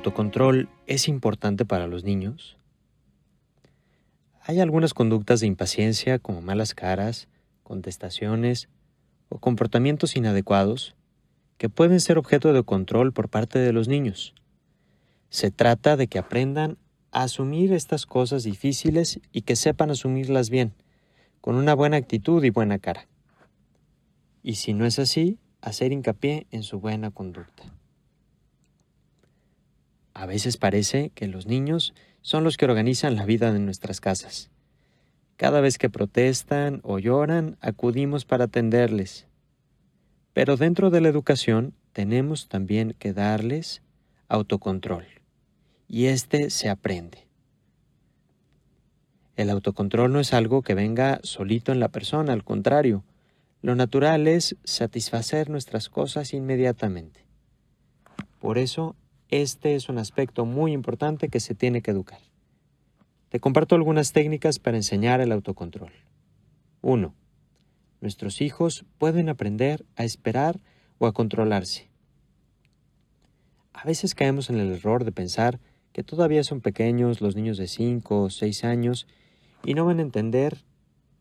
autocontrol es importante para los niños? Hay algunas conductas de impaciencia como malas caras, contestaciones o comportamientos inadecuados que pueden ser objeto de control por parte de los niños. Se trata de que aprendan a asumir estas cosas difíciles y que sepan asumirlas bien, con una buena actitud y buena cara. Y si no es así, hacer hincapié en su buena conducta. A veces parece que los niños son los que organizan la vida de nuestras casas. Cada vez que protestan o lloran, acudimos para atenderles. Pero dentro de la educación tenemos también que darles autocontrol. Y este se aprende. El autocontrol no es algo que venga solito en la persona, al contrario, lo natural es satisfacer nuestras cosas inmediatamente. Por eso, este es un aspecto muy importante que se tiene que educar. Te comparto algunas técnicas para enseñar el autocontrol. 1. Nuestros hijos pueden aprender a esperar o a controlarse. A veces caemos en el error de pensar que todavía son pequeños los niños de 5 o 6 años y no van a entender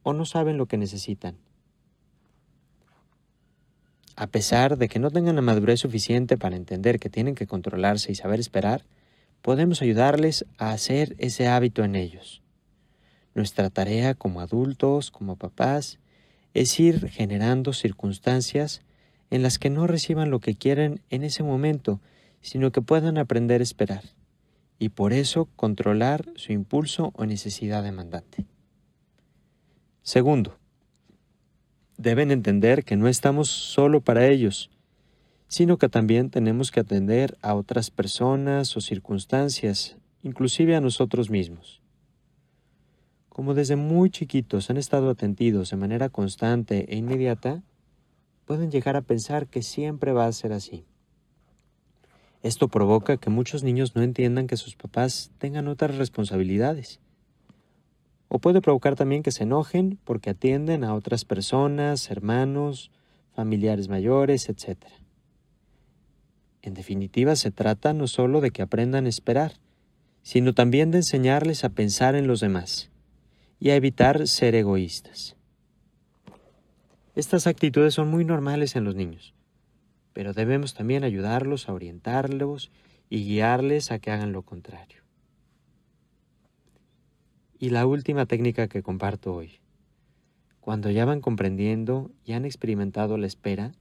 o no saben lo que necesitan. A pesar de que no tengan la madurez suficiente para entender que tienen que controlarse y saber esperar, podemos ayudarles a hacer ese hábito en ellos. Nuestra tarea como adultos, como papás, es ir generando circunstancias en las que no reciban lo que quieren en ese momento, sino que puedan aprender a esperar, y por eso controlar su impulso o necesidad demandante. Segundo, deben entender que no estamos solo para ellos, sino que también tenemos que atender a otras personas o circunstancias, inclusive a nosotros mismos. Como desde muy chiquitos han estado atendidos de manera constante e inmediata, pueden llegar a pensar que siempre va a ser así. Esto provoca que muchos niños no entiendan que sus papás tengan otras responsabilidades. O puede provocar también que se enojen porque atienden a otras personas, hermanos, familiares mayores, etc. En definitiva, se trata no solo de que aprendan a esperar, sino también de enseñarles a pensar en los demás y a evitar ser egoístas. Estas actitudes son muy normales en los niños, pero debemos también ayudarlos a orientarlos y guiarles a que hagan lo contrario. Y la última técnica que comparto hoy. Cuando ya van comprendiendo y han experimentado la espera,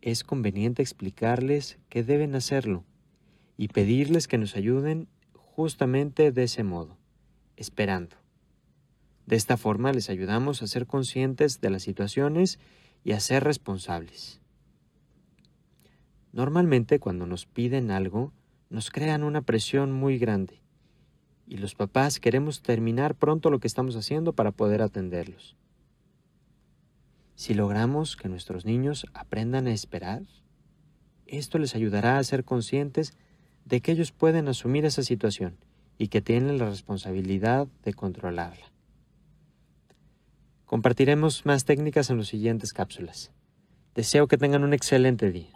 es conveniente explicarles que deben hacerlo y pedirles que nos ayuden justamente de ese modo, esperando. De esta forma les ayudamos a ser conscientes de las situaciones y a ser responsables. Normalmente cuando nos piden algo, nos crean una presión muy grande y los papás queremos terminar pronto lo que estamos haciendo para poder atenderlos. Si logramos que nuestros niños aprendan a esperar, esto les ayudará a ser conscientes de que ellos pueden asumir esa situación y que tienen la responsabilidad de controlarla. Compartiremos más técnicas en las siguientes cápsulas. Deseo que tengan un excelente día.